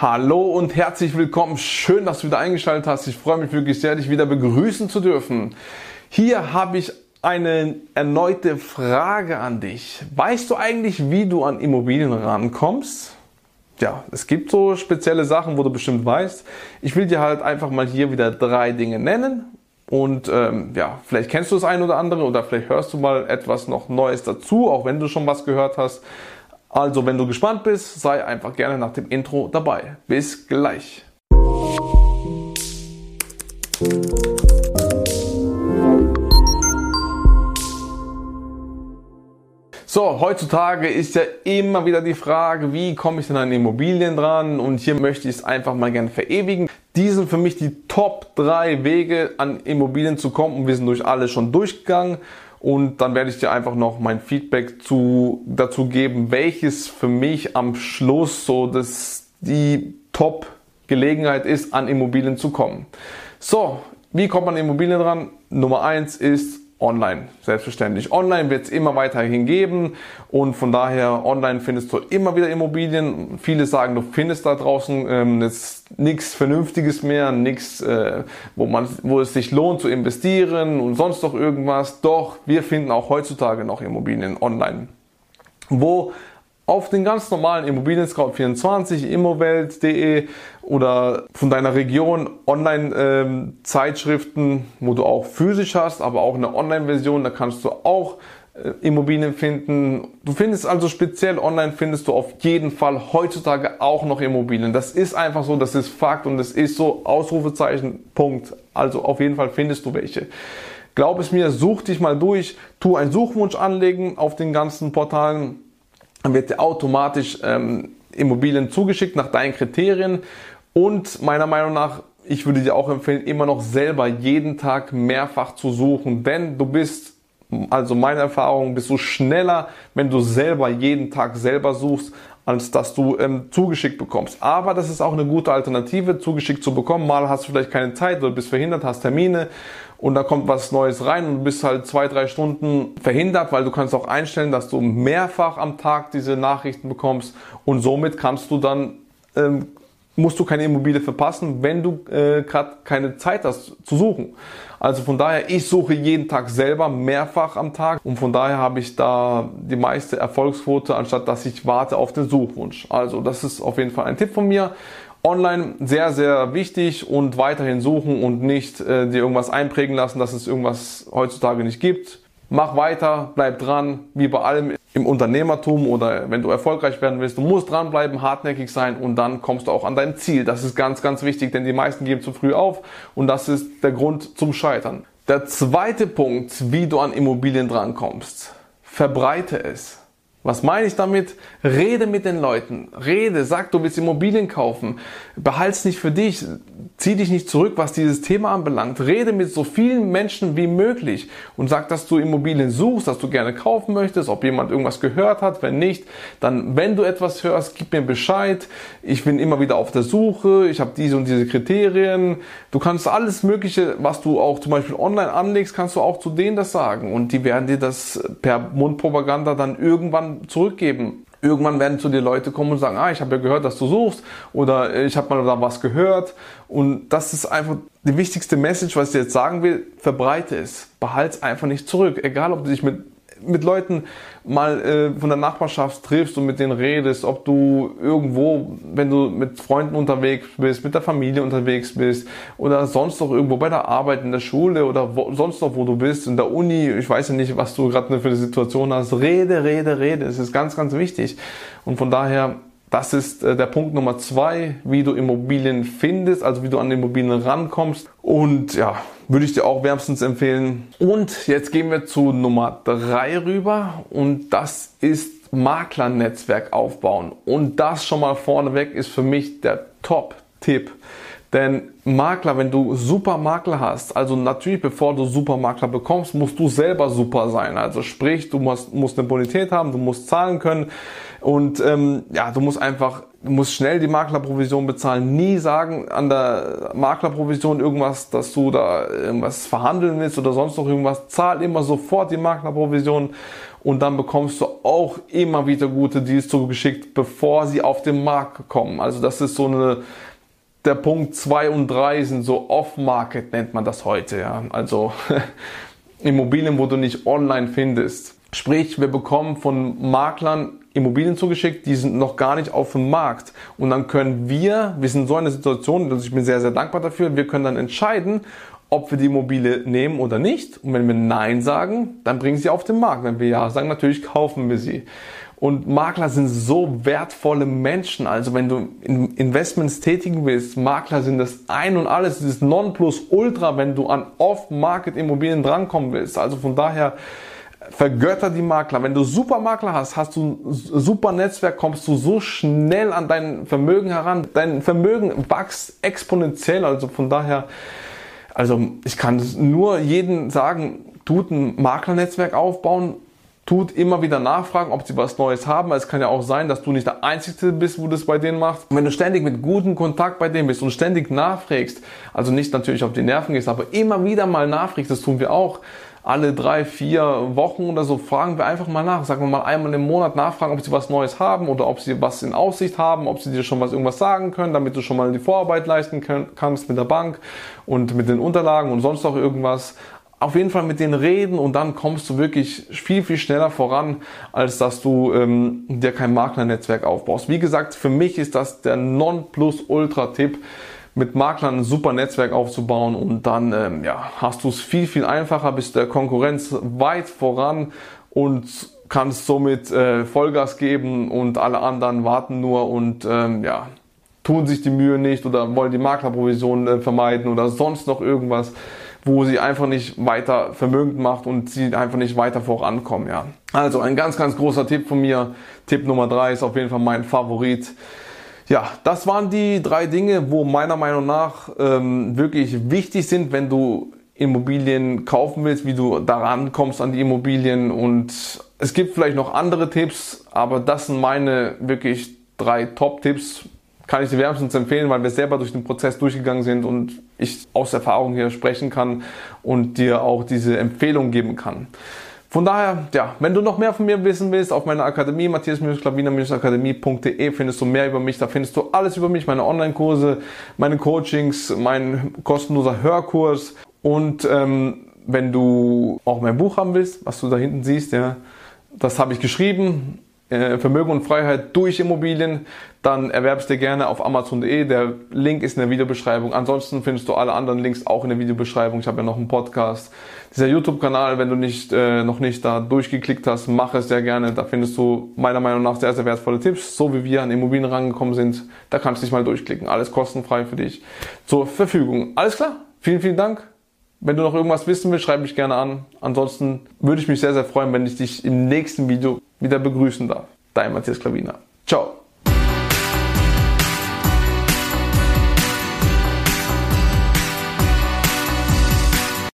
Hallo und herzlich willkommen. Schön, dass du wieder eingeschaltet hast. Ich freue mich wirklich sehr, dich wieder begrüßen zu dürfen. Hier habe ich eine erneute Frage an dich. Weißt du eigentlich, wie du an Immobilien rankommst? Ja, es gibt so spezielle Sachen, wo du bestimmt weißt. Ich will dir halt einfach mal hier wieder drei Dinge nennen. Und ähm, ja, vielleicht kennst du das ein oder andere oder vielleicht hörst du mal etwas noch Neues dazu, auch wenn du schon was gehört hast. Also, wenn du gespannt bist, sei einfach gerne nach dem Intro dabei. Bis gleich. So, heutzutage ist ja immer wieder die Frage, wie komme ich denn an Immobilien dran? Und hier möchte ich es einfach mal gerne verewigen. Die sind für mich die Top 3 Wege, an Immobilien zu kommen. Und wir sind durch alle schon durchgegangen. Und dann werde ich dir einfach noch mein Feedback zu, dazu geben, welches für mich am Schluss so das, die Top-Gelegenheit ist, an Immobilien zu kommen. So, wie kommt man an Immobilien dran? Nummer eins ist online, selbstverständlich. Online wird es immer weiterhin geben und von daher online findest du immer wieder Immobilien. Viele sagen, du findest da draußen ähm, jetzt nichts Vernünftiges mehr, nichts, äh, wo man, wo es sich lohnt zu investieren und sonst noch irgendwas. Doch wir finden auch heutzutage noch Immobilien online, wo auf den ganz normalen Immobilien Scout 24, immowelt.de oder von deiner Region Online-Zeitschriften, ähm, wo du auch physisch hast, aber auch eine Online-Version, da kannst du auch äh, Immobilien finden. Du findest also speziell online findest du auf jeden Fall heutzutage auch noch Immobilien. Das ist einfach so, das ist Fakt und das ist so Ausrufezeichen, Punkt. Also auf jeden Fall findest du welche. Glaub es mir, such dich mal durch, tu einen Suchwunsch anlegen auf den ganzen Portalen wird dir automatisch ähm, Immobilien zugeschickt nach deinen Kriterien. Und meiner Meinung nach, ich würde dir auch empfehlen, immer noch selber jeden Tag mehrfach zu suchen, denn du bist, also meine Erfahrung, bist du schneller, wenn du selber jeden Tag selber suchst, als dass du ähm, zugeschickt bekommst. Aber das ist auch eine gute Alternative, zugeschickt zu bekommen. Mal hast du vielleicht keine Zeit oder bist verhindert, hast Termine und da kommt was Neues rein und du bist halt zwei, drei Stunden verhindert, weil du kannst auch einstellen, dass du mehrfach am Tag diese Nachrichten bekommst und somit kannst du dann ähm, musst du keine Immobilie verpassen, wenn du äh, gerade keine Zeit hast zu suchen. Also von daher, ich suche jeden Tag selber mehrfach am Tag und von daher habe ich da die meiste Erfolgsquote, anstatt dass ich warte auf den Suchwunsch. Also das ist auf jeden Fall ein Tipp von mir. Online sehr, sehr wichtig und weiterhin suchen und nicht äh, dir irgendwas einprägen lassen, dass es irgendwas heutzutage nicht gibt. Mach weiter, bleib dran, wie bei allem im Unternehmertum oder wenn du erfolgreich werden willst. Du musst dranbleiben, hartnäckig sein und dann kommst du auch an dein Ziel. Das ist ganz, ganz wichtig, denn die meisten geben zu früh auf und das ist der Grund zum Scheitern. Der zweite Punkt, wie du an Immobilien drankommst, verbreite es. Was meine ich damit? Rede mit den Leuten. Rede, sag, du willst Immobilien kaufen. Behalt's nicht für dich. Zieh dich nicht zurück, was dieses Thema anbelangt. Rede mit so vielen Menschen wie möglich und sag, dass du Immobilien suchst, dass du gerne kaufen möchtest, ob jemand irgendwas gehört hat. Wenn nicht, dann, wenn du etwas hörst, gib mir Bescheid. Ich bin immer wieder auf der Suche. Ich habe diese und diese Kriterien. Du kannst alles Mögliche, was du auch zum Beispiel online anlegst, kannst du auch zu denen das sagen. Und die werden dir das per Mundpropaganda dann irgendwann zurückgeben. Irgendwann werden zu dir Leute kommen und sagen, ah, ich habe ja gehört, dass du suchst oder äh, ich habe mal da was gehört. Und das ist einfach die wichtigste Message, was ich jetzt sagen will, verbreite es. Behalte es einfach nicht zurück. Egal, ob du dich mit mit Leuten mal äh, von der Nachbarschaft triffst und mit denen redest, ob du irgendwo, wenn du mit Freunden unterwegs bist, mit der Familie unterwegs bist oder sonst noch irgendwo bei der Arbeit, in der Schule oder wo, sonst noch wo du bist, in der Uni, ich weiß ja nicht, was du gerade für eine Situation hast. Rede, rede, rede. Es ist ganz, ganz wichtig. Und von daher das ist äh, der Punkt Nummer zwei, wie du Immobilien findest, also wie du an Immobilien rankommst. Und ja, würde ich dir auch wärmstens empfehlen. Und jetzt gehen wir zu Nummer drei rüber und das ist Maklernetzwerk aufbauen. Und das schon mal vorneweg ist für mich der Top-Tipp. Denn Makler, wenn du super Makler hast, also natürlich bevor du super Makler bekommst, musst du selber super sein. Also sprich, du musst, musst eine Bonität haben, du musst zahlen können. Und ähm, ja, du musst einfach, du musst schnell die Maklerprovision bezahlen. Nie sagen an der Maklerprovision irgendwas, dass du da irgendwas verhandeln willst oder sonst noch irgendwas. Zahl immer sofort die Maklerprovision und dann bekommst du auch immer wieder gute Deals zugeschickt, bevor sie auf den Markt kommen. Also das ist so eine der Punkt 2 und 3 sind so off-market, nennt man das heute. Ja. Also Immobilien, wo du nicht online findest. Sprich, wir bekommen von Maklern Immobilien zugeschickt, die sind noch gar nicht auf dem Markt. Und dann können wir, wir sind so in einer Situation, also ich bin sehr, sehr dankbar dafür, wir können dann entscheiden, ob wir die Immobilie nehmen oder nicht. Und wenn wir Nein sagen, dann bringen sie auf den Markt. Wenn wir Ja sagen, natürlich kaufen wir sie. Und Makler sind so wertvolle Menschen. Also wenn du Investments tätigen willst, Makler sind das Ein und Alles, das ist Nonplusultra, wenn du an Off-Market-Immobilien drankommen willst. Also von daher vergötter die Makler. Wenn du super Makler hast, hast du ein super Netzwerk, kommst du so schnell an dein Vermögen heran. Dein Vermögen wächst exponentiell. Also von daher, also ich kann nur jeden sagen, tut ein Maklernetzwerk aufbauen, tut immer wieder nachfragen, ob sie was Neues haben. Es kann ja auch sein, dass du nicht der Einzige bist, wo das bei denen machst. Und wenn du ständig mit gutem Kontakt bei denen bist und ständig nachfragst, also nicht natürlich auf die Nerven gehst, aber immer wieder mal nachfragst, das tun wir auch, alle drei, vier Wochen oder so fragen wir einfach mal nach. Sagen wir mal einmal im Monat nachfragen, ob sie was Neues haben oder ob sie was in Aussicht haben, ob sie dir schon was irgendwas sagen können, damit du schon mal die Vorarbeit leisten kannst mit der Bank und mit den Unterlagen und sonst auch irgendwas auf jeden Fall mit denen reden und dann kommst du wirklich viel, viel schneller voran, als dass du ähm, dir kein Maklernetzwerk aufbaust. Wie gesagt, für mich ist das der Non-Plus-Ultra-Tipp, mit Maklern ein super Netzwerk aufzubauen und dann ähm, ja, hast du es viel, viel einfacher, bist der Konkurrenz weit voran und kannst somit äh, Vollgas geben und alle anderen warten nur und ähm, ja, tun sich die Mühe nicht oder wollen die Maklerprovision äh, vermeiden oder sonst noch irgendwas wo sie einfach nicht weiter vermögend macht und sie einfach nicht weiter vorankommen. Ja. Also ein ganz, ganz großer Tipp von mir. Tipp Nummer drei ist auf jeden Fall mein Favorit. Ja, das waren die drei Dinge, wo meiner Meinung nach ähm, wirklich wichtig sind, wenn du Immobilien kaufen willst, wie du daran kommst an die Immobilien. Und es gibt vielleicht noch andere Tipps, aber das sind meine wirklich drei Top-Tipps, kann ich dir wärmstens empfehlen, weil wir selber durch den Prozess durchgegangen sind und ich aus Erfahrung hier sprechen kann und dir auch diese Empfehlung geben kann. Von daher, ja, wenn du noch mehr von mir wissen willst, auf meiner Akademie, matthias-klaviner-akademie.de findest du mehr über mich, da findest du alles über mich, meine Online-Kurse, meine Coachings, mein kostenloser Hörkurs. Und ähm, wenn du auch mein Buch haben willst, was du da hinten siehst, ja, das habe ich geschrieben, Vermögen und Freiheit durch Immobilien, dann erwerbst dir gerne auf Amazon.de. Der Link ist in der Videobeschreibung. Ansonsten findest du alle anderen Links auch in der Videobeschreibung. Ich habe ja noch einen Podcast. Dieser YouTube-Kanal, wenn du nicht, äh, noch nicht da durchgeklickt hast, mach es sehr gerne. Da findest du meiner Meinung nach sehr, sehr wertvolle Tipps, so wie wir an Immobilien rangekommen sind. Da kannst du dich mal durchklicken. Alles kostenfrei für dich zur Verfügung. Alles klar? Vielen, vielen Dank. Wenn du noch irgendwas wissen willst, schreib mich gerne an. Ansonsten würde ich mich sehr, sehr freuen, wenn ich dich im nächsten Video wieder begrüßen darf. Dein Matthias Klavina. Ciao.